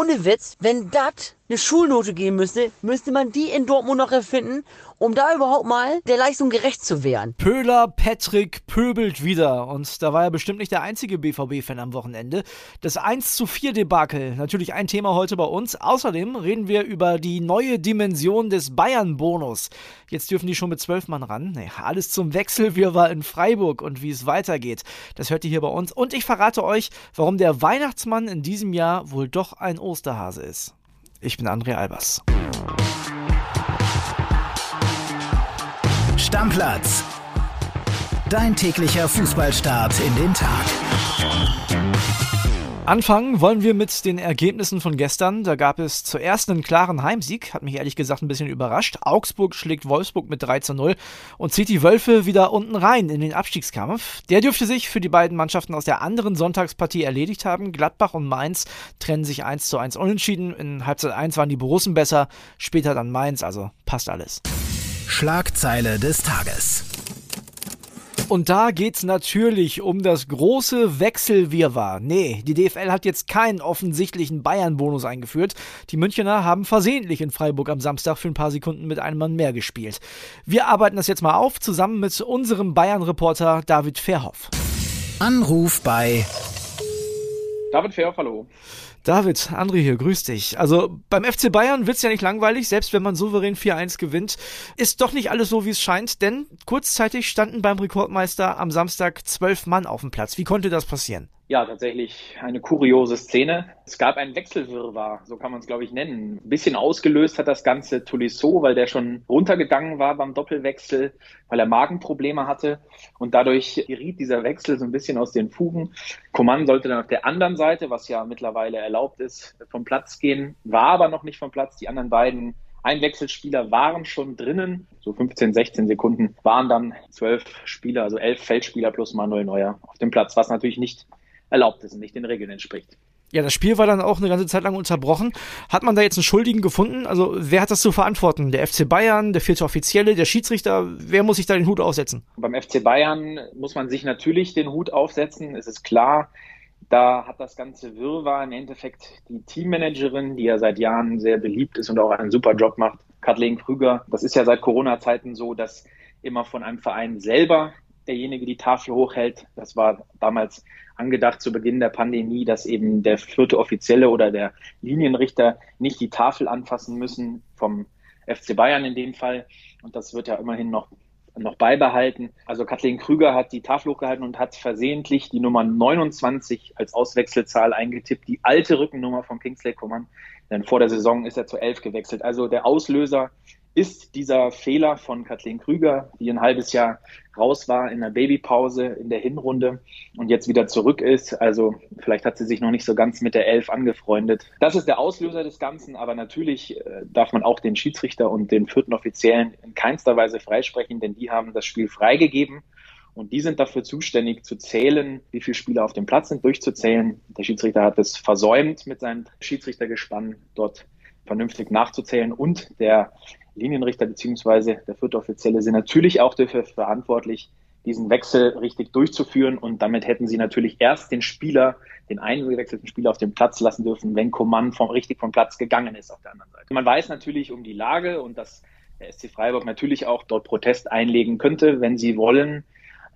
ohne Witz, wenn das eine Schulnote geben müsste, müsste man die in Dortmund noch erfinden, um da überhaupt mal der Leistung gerecht zu werden. Pöhler Patrick pöbelt wieder und da war er bestimmt nicht der einzige BVB-Fan am Wochenende. Das 1 zu 4 Debakel, natürlich ein Thema heute bei uns. Außerdem reden wir über die neue Dimension des Bayern-Bonus. Jetzt dürfen die schon mit zwölf Mann ran. Nee, alles zum Wechsel, wir war in Freiburg und wie es weitergeht. Das hört ihr hier bei uns. Und ich verrate euch, warum der Weihnachtsmann in diesem Jahr wohl doch ein Osterhase ist. Ich bin André Albers. Stammplatz. Dein täglicher Fußballstart in den Tag. Anfangen wollen wir mit den Ergebnissen von gestern. Da gab es zuerst einen klaren Heimsieg, hat mich ehrlich gesagt ein bisschen überrascht. Augsburg schlägt Wolfsburg mit 3 zu 0 und zieht die Wölfe wieder unten rein in den Abstiegskampf. Der dürfte sich für die beiden Mannschaften aus der anderen Sonntagspartie erledigt haben. Gladbach und Mainz trennen sich 1 zu 1 unentschieden. In Halbzeit 1 waren die Borussen besser, später dann Mainz, also passt alles. Schlagzeile des Tages. Und da geht's natürlich um das große Wechselwirrwarr. Nee, die DFL hat jetzt keinen offensichtlichen Bayern-Bonus eingeführt. Die Münchner haben versehentlich in Freiburg am Samstag für ein paar Sekunden mit einem Mann mehr gespielt. Wir arbeiten das jetzt mal auf, zusammen mit unserem Bayern-Reporter David Verhoff. Anruf bei David Verhoff, hallo. David, André hier, grüß dich. Also beim FC Bayern wird's ja nicht langweilig, selbst wenn man souverän 4-1 gewinnt. Ist doch nicht alles so, wie es scheint, denn kurzzeitig standen beim Rekordmeister am Samstag zwölf Mann auf dem Platz. Wie konnte das passieren? Ja, tatsächlich eine kuriose Szene. Es gab einen Wechselwirrwarr, so kann man es, glaube ich, nennen. Ein bisschen ausgelöst hat das Ganze Tolisso, weil der schon runtergegangen war beim Doppelwechsel, weil er Magenprobleme hatte. Und dadurch geriet dieser Wechsel so ein bisschen aus den Fugen. Coman sollte dann auf der anderen Seite, was ja mittlerweile erlaubt ist, vom Platz gehen, war aber noch nicht vom Platz. Die anderen beiden Einwechselspieler waren schon drinnen, so 15, 16 Sekunden waren dann zwölf Spieler, also elf Feldspieler plus Manuel Neuer auf dem Platz, was natürlich nicht erlaubt ist und nicht den Regeln entspricht. Ja, das Spiel war dann auch eine ganze Zeit lang unterbrochen. Hat man da jetzt einen Schuldigen gefunden? Also wer hat das zu verantworten? Der FC Bayern, der vierte Offizielle, der Schiedsrichter? Wer muss sich da den Hut aufsetzen? Beim FC Bayern muss man sich natürlich den Hut aufsetzen. Es ist klar, da hat das ganze Wirrwarr im Endeffekt die Teammanagerin, die ja seit Jahren sehr beliebt ist und auch einen super Job macht, Kathleen Krüger. Das ist ja seit Corona-Zeiten so, dass immer von einem Verein selber derjenige die Tafel hochhält. Das war damals angedacht zu Beginn der Pandemie, dass eben der vierte Offizielle oder der Linienrichter nicht die Tafel anfassen müssen vom FC Bayern in dem Fall. Und das wird ja immerhin noch noch beibehalten. Also Kathleen Krüger hat die Tafel hochgehalten und hat versehentlich die Nummer 29 als Auswechselzahl eingetippt, die alte Rückennummer von Kingsley Coman. Denn vor der Saison ist er zu 11 gewechselt. Also der Auslöser ist dieser Fehler von Kathleen Krüger, die ein halbes Jahr raus war in der Babypause in der Hinrunde und jetzt wieder zurück ist. Also vielleicht hat sie sich noch nicht so ganz mit der Elf angefreundet. Das ist der Auslöser des Ganzen, aber natürlich äh, darf man auch den Schiedsrichter und den vierten Offiziellen in keinster Weise freisprechen, denn die haben das Spiel freigegeben. Und die sind dafür zuständig zu zählen, wie viele Spieler auf dem Platz sind, durchzuzählen. Der Schiedsrichter hat es versäumt, mit seinem Schiedsrichtergespann dort vernünftig nachzuzählen. Und der Linienrichter beziehungsweise der vierte Offizielle sind natürlich auch dafür verantwortlich, diesen Wechsel richtig durchzuführen und damit hätten sie natürlich erst den Spieler, den eingewechselten Spieler auf dem Platz lassen dürfen, wenn Coman vom, richtig vom Platz gegangen ist auf der anderen Seite. Man weiß natürlich um die Lage und dass der SC Freiburg natürlich auch dort Protest einlegen könnte, wenn sie wollen.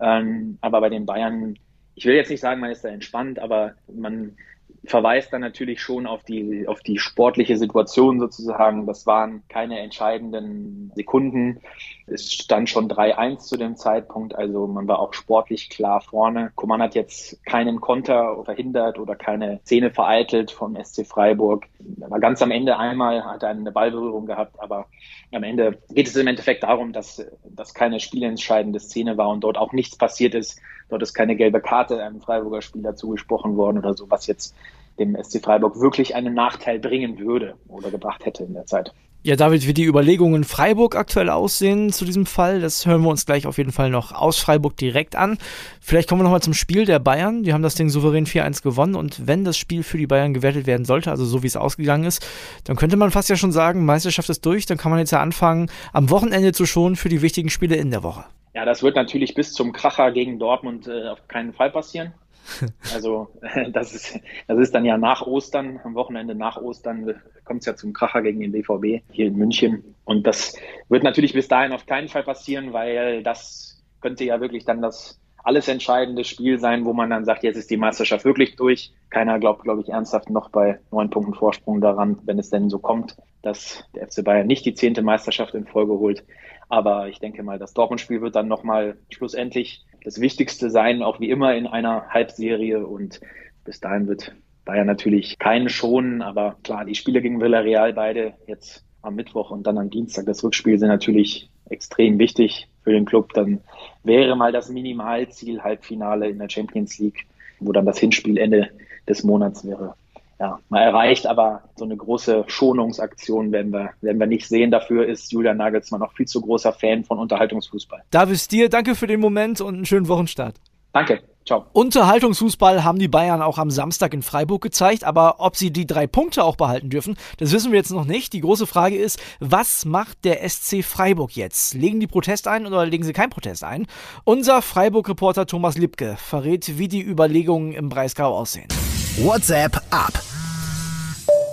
Ähm, aber bei den Bayern, ich will jetzt nicht sagen, man ist da entspannt, aber man verweist dann natürlich schon auf die, auf die sportliche Situation sozusagen. Das waren keine entscheidenden Sekunden. Es stand schon 3-1 zu dem Zeitpunkt, also man war auch sportlich klar vorne. Koman hat jetzt keinen Konter verhindert oder keine Szene vereitelt vom SC Freiburg. Aber ganz am Ende einmal hat er eine Ballberührung gehabt, aber am Ende geht es im Endeffekt darum, dass das keine spielentscheidende Szene war und dort auch nichts passiert ist. Dort ist keine gelbe Karte einem Freiburger Spieler zugesprochen worden oder so, was jetzt dem SC Freiburg wirklich einen Nachteil bringen würde oder gebracht hätte in der Zeit. Ja, David, wie die Überlegungen Freiburg aktuell aussehen zu diesem Fall, das hören wir uns gleich auf jeden Fall noch aus Freiburg direkt an. Vielleicht kommen wir nochmal zum Spiel der Bayern. Die haben das Ding souverän 4-1 gewonnen und wenn das Spiel für die Bayern gewertet werden sollte, also so wie es ausgegangen ist, dann könnte man fast ja schon sagen, Meisterschaft ist durch, dann kann man jetzt ja anfangen, am Wochenende zu schonen für die wichtigen Spiele in der Woche. Ja, das wird natürlich bis zum Kracher gegen Dortmund äh, auf keinen Fall passieren. Also das ist, das ist dann ja nach Ostern, am Wochenende nach Ostern kommt es ja zum Kracher gegen den BVB hier in München. Und das wird natürlich bis dahin auf keinen Fall passieren, weil das könnte ja wirklich dann das alles entscheidende Spiel sein, wo man dann sagt, jetzt ist die Meisterschaft wirklich durch. Keiner glaubt, glaube ich, ernsthaft noch bei neun Punkten Vorsprung daran, wenn es denn so kommt, dass der FC Bayern nicht die zehnte Meisterschaft in Folge holt. Aber ich denke mal, das Dortmund-Spiel wird dann nochmal schlussendlich das Wichtigste sein, auch wie immer in einer Halbserie. Und bis dahin wird Bayern natürlich keinen schonen. Aber klar, die Spiele gegen Villarreal beide jetzt am Mittwoch und dann am Dienstag das Rückspiel sind natürlich extrem wichtig für den Club. Dann wäre mal das Minimalziel Halbfinale in der Champions League, wo dann das Hinspiel Ende des Monats wäre. Ja, mal erreicht, aber so eine große Schonungsaktion werden wir, werden wir nicht sehen. Dafür ist Julian Nagelsmann noch viel zu großer Fan von Unterhaltungsfußball. Davis dir, danke für den Moment und einen schönen Wochenstart. Danke. Ciao. Unterhaltungsfußball haben die Bayern auch am Samstag in Freiburg gezeigt, aber ob sie die drei Punkte auch behalten dürfen, das wissen wir jetzt noch nicht. Die große Frage ist, was macht der SC Freiburg jetzt? Legen die Protest ein oder legen sie keinen Protest ein? Unser Freiburg-Reporter Thomas Lipke verrät, wie die Überlegungen im Breisgau aussehen. WhatsApp ab.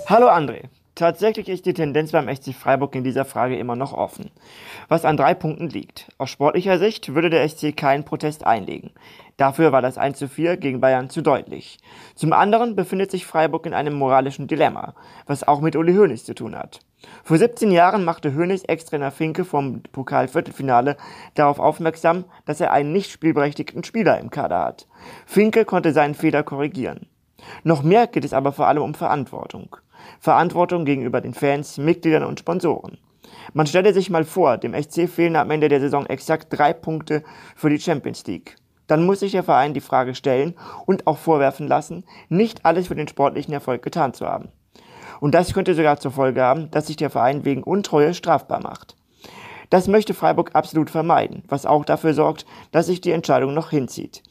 Hallo André. Tatsächlich ist die Tendenz beim SC Freiburg in dieser Frage immer noch offen. Was an drei Punkten liegt. Aus sportlicher Sicht würde der SC keinen Protest einlegen. Dafür war das 1 zu 4 gegen Bayern zu deutlich. Zum anderen befindet sich Freiburg in einem moralischen Dilemma, was auch mit Uli Hoeneß zu tun hat. Vor 17 Jahren machte Hoeneß Ex-Trainer Finke vom Pokal-Viertelfinale darauf aufmerksam, dass er einen nicht spielberechtigten Spieler im Kader hat. Finke konnte seinen Fehler korrigieren. Noch mehr geht es aber vor allem um Verantwortung. Verantwortung gegenüber den Fans, Mitgliedern und Sponsoren. Man stelle sich mal vor, dem SC fehlen am Ende der Saison exakt drei Punkte für die Champions League. Dann muss sich der Verein die Frage stellen und auch vorwerfen lassen, nicht alles für den sportlichen Erfolg getan zu haben. Und das könnte sogar zur Folge haben, dass sich der Verein wegen Untreue strafbar macht. Das möchte Freiburg absolut vermeiden, was auch dafür sorgt, dass sich die Entscheidung noch hinzieht.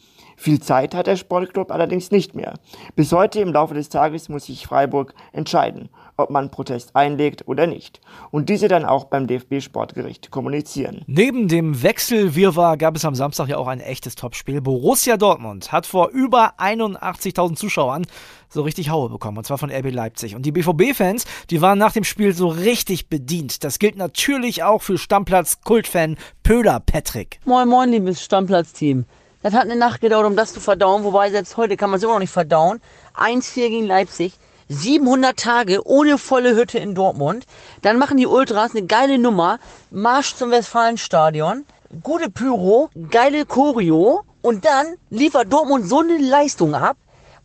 Viel Zeit hat der Sportclub allerdings nicht mehr. Bis heute im Laufe des Tages muss sich Freiburg entscheiden, ob man Protest einlegt oder nicht. Und diese dann auch beim DFB-Sportgericht kommunizieren. Neben dem Wechselwirrwarr gab es am Samstag ja auch ein echtes Topspiel. Borussia Dortmund hat vor über 81.000 Zuschauern so richtig Haue bekommen, und zwar von RB Leipzig. Und die BVB-Fans, die waren nach dem Spiel so richtig bedient. Das gilt natürlich auch für Stammplatz-Kultfan Pöder Patrick. Moin, moin, liebes Stammplatz-Team. Das hat eine Nacht gedauert, um das zu verdauen, wobei selbst heute kann man es immer noch nicht verdauen. 1-4 gegen Leipzig. 700 Tage ohne volle Hütte in Dortmund. Dann machen die Ultras eine geile Nummer. Marsch zum Westfalenstadion. Gute Pyro, geile Choreo. Und dann liefert Dortmund so eine Leistung ab.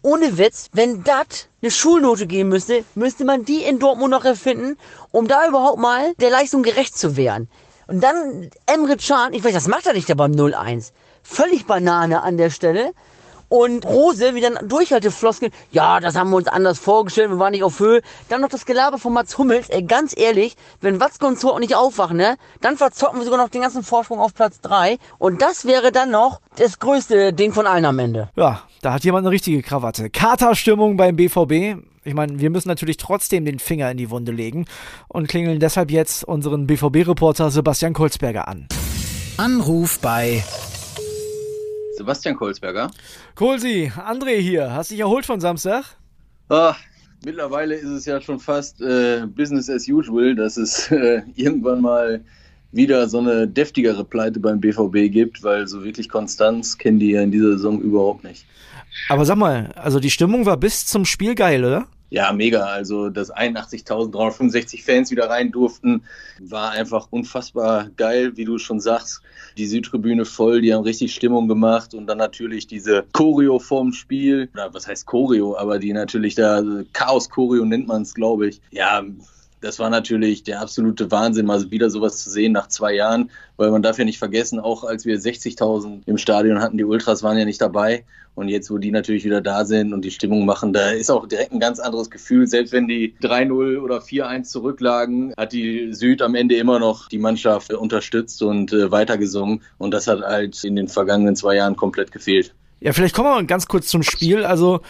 Ohne Witz, wenn das eine Schulnote geben müsste, müsste man die in Dortmund noch erfinden, um da überhaupt mal der Leistung gerecht zu werden. Und dann Emre Can, ich weiß, das macht er nicht der beim 0-1 völlig Banane an der Stelle. Und Rose, wie dann Durchhaltefloskeln, ja, das haben wir uns anders vorgestellt, wir waren nicht auf Höhe. Dann noch das Gelaber von Mats Hummels, ey, ganz ehrlich, wenn Watzke und Zorn nicht aufwachen, ne, dann verzocken wir sogar noch den ganzen Vorsprung auf Platz 3. Und das wäre dann noch das größte Ding von allen am Ende. Ja, da hat jemand eine richtige Krawatte. Katerstimmung beim BVB. Ich meine, wir müssen natürlich trotzdem den Finger in die Wunde legen und klingeln deshalb jetzt unseren BVB-Reporter Sebastian Kolzberger an. Anruf bei Sebastian Kolsberger. Kohlsi, André hier. Hast dich erholt von Samstag? Ah, mittlerweile ist es ja schon fast äh, Business as usual, dass es äh, irgendwann mal wieder so eine deftigere Pleite beim BVB gibt, weil so wirklich Konstanz kennen die ja in dieser Saison überhaupt nicht. Aber sag mal, also die Stimmung war bis zum Spiel geil, oder? Ja, mega. Also, dass 81.365 Fans wieder rein durften, war einfach unfassbar geil, wie du schon sagst. Die Südtribüne voll, die haben richtig Stimmung gemacht und dann natürlich diese Choreo vorm Spiel. Oder was heißt Choreo? Aber die natürlich da, Chaos-Choreo nennt man es, glaube ich. Ja, das war natürlich der absolute Wahnsinn, mal wieder sowas zu sehen nach zwei Jahren, weil man darf ja nicht vergessen, auch als wir 60.000 im Stadion hatten, die Ultras waren ja nicht dabei. Und jetzt, wo die natürlich wieder da sind und die Stimmung machen, da ist auch direkt ein ganz anderes Gefühl. Selbst wenn die 3-0 oder 4-1 zurücklagen, hat die Süd am Ende immer noch die Mannschaft unterstützt und äh, weitergesungen. Und das hat halt in den vergangenen zwei Jahren komplett gefehlt. Ja, vielleicht kommen wir mal ganz kurz zum Spiel. Also,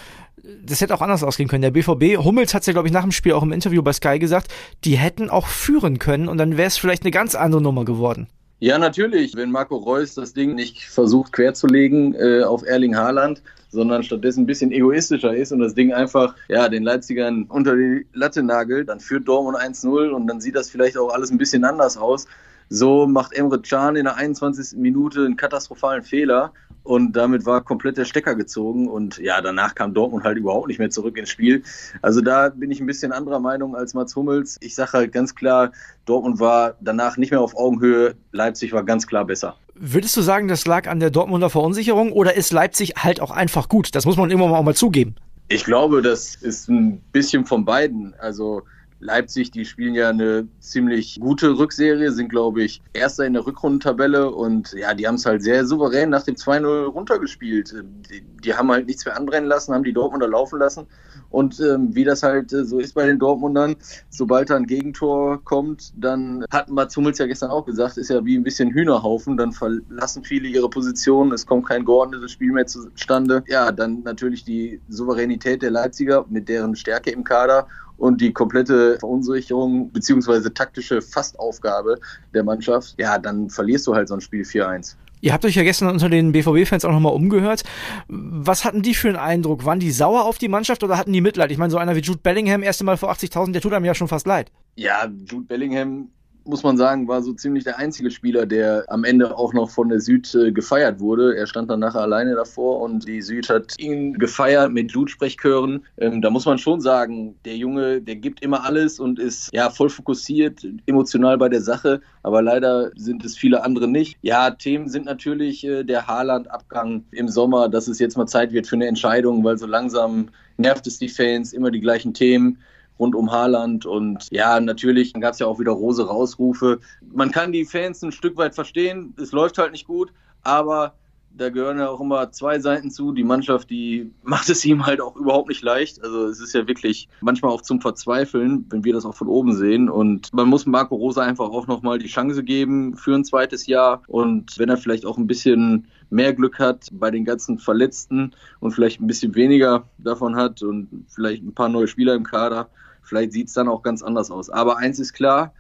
das hätte auch anders ausgehen können. Der BVB, Hummels hat ja, glaube ich, nach dem Spiel auch im Interview bei Sky gesagt, die hätten auch führen können und dann wäre es vielleicht eine ganz andere Nummer geworden. Ja, natürlich. Wenn Marco Reus das Ding nicht versucht querzulegen äh, auf Erling Haaland, sondern stattdessen ein bisschen egoistischer ist und das Ding einfach ja, den Leipzigern unter die Latte nagelt, dann führt Dortmund 1-0 und dann sieht das vielleicht auch alles ein bisschen anders aus. So macht Emre Can in der 21. Minute einen katastrophalen Fehler und damit war komplett der Stecker gezogen und ja, danach kam Dortmund halt überhaupt nicht mehr zurück ins Spiel. Also da bin ich ein bisschen anderer Meinung als Mats Hummels. Ich sage halt ganz klar, Dortmund war danach nicht mehr auf Augenhöhe, Leipzig war ganz klar besser. Würdest du sagen, das lag an der Dortmunder Verunsicherung oder ist Leipzig halt auch einfach gut? Das muss man immer mal auch mal zugeben. Ich glaube, das ist ein bisschen von beiden. Also Leipzig, die spielen ja eine ziemlich gute Rückserie, sind, glaube ich, Erster in der Rückrundentabelle und ja, die haben es halt sehr souverän nach dem 2-0 runtergespielt. Die, die, haben halt nichts mehr anbrennen lassen, haben die Dortmunder laufen lassen und ähm, wie das halt äh, so ist bei den Dortmundern, sobald da ein Gegentor kommt, dann hat Mats Hummels ja gestern auch gesagt, ist ja wie ein bisschen Hühnerhaufen, dann verlassen viele ihre Position, es kommt kein geordnetes Spiel mehr zustande. Ja, dann natürlich die Souveränität der Leipziger mit deren Stärke im Kader und die komplette Verunsicherung beziehungsweise taktische Fastaufgabe der Mannschaft, ja, dann verlierst du halt so ein Spiel 4-1. Ihr habt euch ja gestern unter den BVB-Fans auch nochmal umgehört. Was hatten die für einen Eindruck? Waren die sauer auf die Mannschaft oder hatten die Mitleid? Ich meine, so einer wie Jude Bellingham, erste Mal vor 80.000, der tut einem ja schon fast leid. Ja, Jude Bellingham muss man sagen, war so ziemlich der einzige Spieler, der am Ende auch noch von der Süd äh, gefeiert wurde. Er stand dann nachher alleine davor und die Süd hat ihn gefeiert mit Blutsprechchören. Ähm, da muss man schon sagen, der Junge, der gibt immer alles und ist ja voll fokussiert, emotional bei der Sache, aber leider sind es viele andere nicht. Ja, Themen sind natürlich äh, der Haaland-Abgang im Sommer, dass es jetzt mal Zeit wird für eine Entscheidung, weil so langsam nervt es die Fans, immer die gleichen Themen rund um Haaland. Und ja, natürlich gab es ja auch wieder rose Rausrufe. Man kann die Fans ein Stück weit verstehen. Es läuft halt nicht gut, aber da gehören ja auch immer zwei Seiten zu. Die Mannschaft, die macht es ihm halt auch überhaupt nicht leicht. Also es ist ja wirklich manchmal auch zum Verzweifeln, wenn wir das auch von oben sehen. Und man muss Marco Rosa einfach auch nochmal die Chance geben für ein zweites Jahr. Und wenn er vielleicht auch ein bisschen mehr Glück hat bei den ganzen Verletzten und vielleicht ein bisschen weniger davon hat und vielleicht ein paar neue Spieler im Kader, Vielleicht sieht es dann auch ganz anders aus. Aber eins ist klar,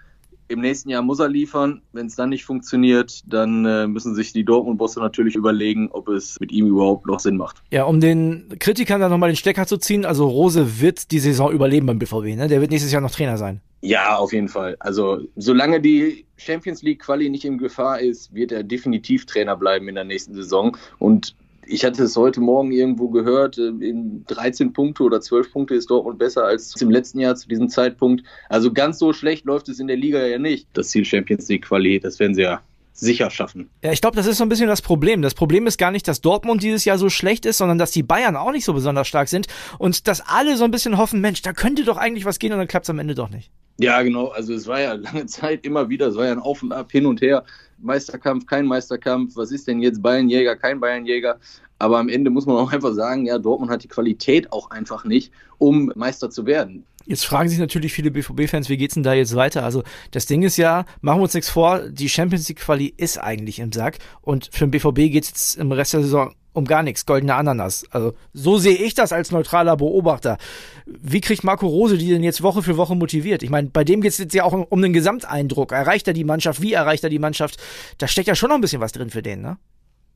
im nächsten Jahr muss er liefern. Wenn es dann nicht funktioniert, dann äh, müssen sich die Dortmund-Bosse natürlich überlegen, ob es mit ihm überhaupt noch Sinn macht. Ja, um den Kritikern dann nochmal den Stecker zu ziehen, also Rose wird die Saison überleben beim BVB, ne? Der wird nächstes Jahr noch Trainer sein. Ja, auf jeden Fall. Also solange die Champions League Quali nicht in Gefahr ist, wird er definitiv Trainer bleiben in der nächsten Saison. Und ich hatte es heute Morgen irgendwo gehört, äh, in 13 Punkte oder 12 Punkte ist Dortmund besser als im letzten Jahr zu diesem Zeitpunkt. Also ganz so schlecht läuft es in der Liga ja nicht. Das Ziel Champions League Quali, das werden sie ja sicher schaffen. Ja, ich glaube, das ist so ein bisschen das Problem. Das Problem ist gar nicht, dass Dortmund dieses Jahr so schlecht ist, sondern dass die Bayern auch nicht so besonders stark sind und dass alle so ein bisschen hoffen, Mensch, da könnte doch eigentlich was gehen und dann klappt es am Ende doch nicht. Ja, genau. Also es war ja lange Zeit immer wieder, es war ja ein Auf und Ab, hin und her. Meisterkampf, kein Meisterkampf. Was ist denn jetzt Bayernjäger, kein Bayernjäger? Aber am Ende muss man auch einfach sagen, ja, Dortmund hat die Qualität auch einfach nicht, um Meister zu werden. Jetzt fragen sich natürlich viele BVB-Fans, wie geht's denn da jetzt weiter? Also das Ding ist ja, machen wir uns nichts vor, die Champions League Quali ist eigentlich im Sack und für den BVB geht's jetzt im Rest der Saison um gar nichts, goldene Ananas. Also so sehe ich das als neutraler Beobachter. Wie kriegt Marco Rose die denn jetzt Woche für Woche motiviert? Ich meine, bei dem geht's jetzt ja auch um den Gesamteindruck. Erreicht er die Mannschaft? Wie erreicht er die Mannschaft? Da steckt ja schon noch ein bisschen was drin für den, ne?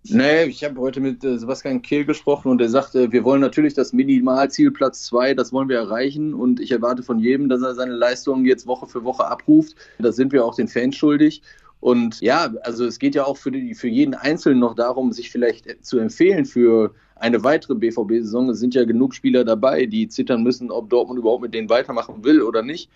Nee, ich habe heute mit äh, Sebastian Kehl gesprochen und er sagte, wir wollen natürlich das Minimalziel Platz zwei, das wollen wir erreichen und ich erwarte von jedem, dass er seine Leistungen jetzt Woche für Woche abruft. Das sind wir auch den Fans schuldig. Und ja, also es geht ja auch für, die, für jeden Einzelnen noch darum, sich vielleicht zu empfehlen für eine weitere BVB-Saison. Es sind ja genug Spieler dabei, die zittern müssen, ob Dortmund überhaupt mit denen weitermachen will oder nicht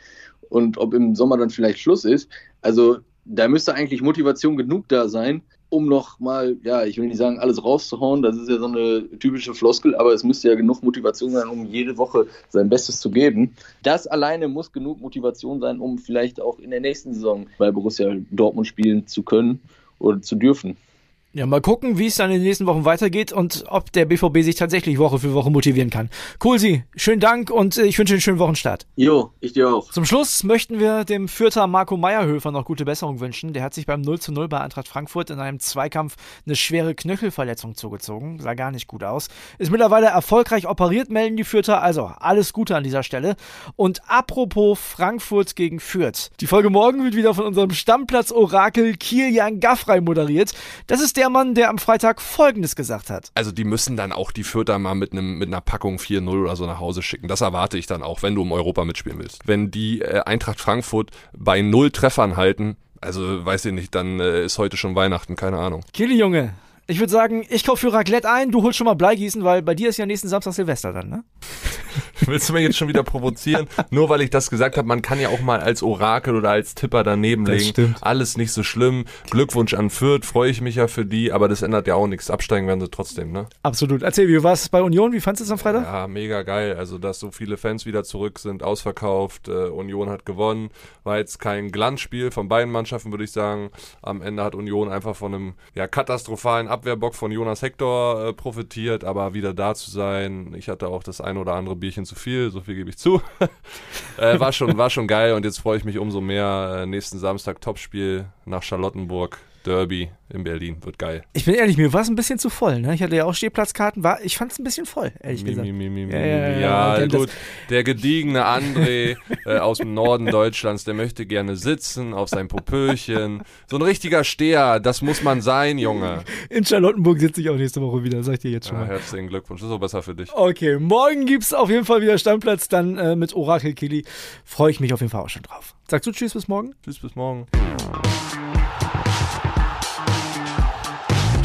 und ob im Sommer dann vielleicht Schluss ist. Also da müsste eigentlich Motivation genug da sein, um noch mal, ja, ich will nicht sagen, alles rauszuhauen, das ist ja so eine typische Floskel, aber es müsste ja genug Motivation sein, um jede Woche sein Bestes zu geben. Das alleine muss genug Motivation sein, um vielleicht auch in der nächsten Saison bei Borussia Dortmund spielen zu können oder zu dürfen. Ja, mal gucken, wie es dann in den nächsten Wochen weitergeht und ob der BVB sich tatsächlich Woche für Woche motivieren kann. Cool, Sie. Schönen Dank und ich wünsche einen schönen Wochenstart. Jo, ich dir auch. Zum Schluss möchten wir dem Fürther Marco Meierhöfer noch gute Besserung wünschen. Der hat sich beim 0 zu 0 bei Eintracht Frankfurt in einem Zweikampf eine schwere Knöchelverletzung zugezogen. Sah gar nicht gut aus. Ist mittlerweile erfolgreich operiert, melden die Fürther. Also alles Gute an dieser Stelle. Und apropos Frankfurt gegen Fürth. Die Folge morgen wird wieder von unserem Stammplatz-Orakel Kilian Gaffrey moderiert. Das ist der Mann, der am Freitag Folgendes gesagt hat. Also die müssen dann auch die Fürther mal mit, einem, mit einer Packung 4-0 oder so nach Hause schicken. Das erwarte ich dann auch, wenn du um Europa mitspielen willst. Wenn die äh, Eintracht Frankfurt bei null Treffern halten, also weiß ich nicht, dann äh, ist heute schon Weihnachten, keine Ahnung. Kili Junge, ich würde sagen, ich kaufe für Raclette ein, du holst schon mal Bleigießen, weil bei dir ist ja nächsten Samstag Silvester dann, ne? Willst du mich jetzt schon wieder provozieren? Nur weil ich das gesagt habe, man kann ja auch mal als Orakel oder als Tipper daneben Das legen. stimmt. Alles nicht so schlimm. Glückwunsch an Fürth, freue ich mich ja für die, aber das ändert ja auch nichts. Absteigen werden sie trotzdem, ne? Absolut. Erzähl, wie war es bei Union? Wie fandest du es am Freitag? Ja, mega geil. Also, dass so viele Fans wieder zurück sind, ausverkauft. Äh, Union hat gewonnen. War jetzt kein Glanzspiel von beiden Mannschaften, würde ich sagen. Am Ende hat Union einfach von einem ja, katastrophalen Abwehrbock von Jonas Hector äh, profitiert, aber wieder da zu sein. Ich hatte auch das ein oder andere Bierchen zu viel, so viel gebe ich zu. äh, war, schon, war schon geil und jetzt freue ich mich umso mehr. Äh, nächsten Samstag Topspiel nach Charlottenburg. Derby in Berlin, wird geil. Ich bin ehrlich, mir war es ein bisschen zu voll. Ne? Ich hatte ja auch Stehplatzkarten, war, ich fand es ein bisschen voll, ehrlich Mi, gesagt. mi, mi, Ja, ja, ja, ja, das. gut. Der gediegene André äh, aus dem Norden Deutschlands, der möchte gerne sitzen auf sein Popöchen. So ein richtiger Steher, das muss man sein, Junge. In Charlottenburg sitze ich auch nächste Woche wieder, sag ich dir jetzt schon Ja, mal. herzlichen Glückwunsch, das ist auch besser für dich. Okay, morgen gibt's auf jeden Fall wieder Stammplatz, dann äh, mit Orakel Kili. Freue ich mich auf jeden Fall auch schon drauf. Sagst du Tschüss bis morgen? Tschüss, bis morgen.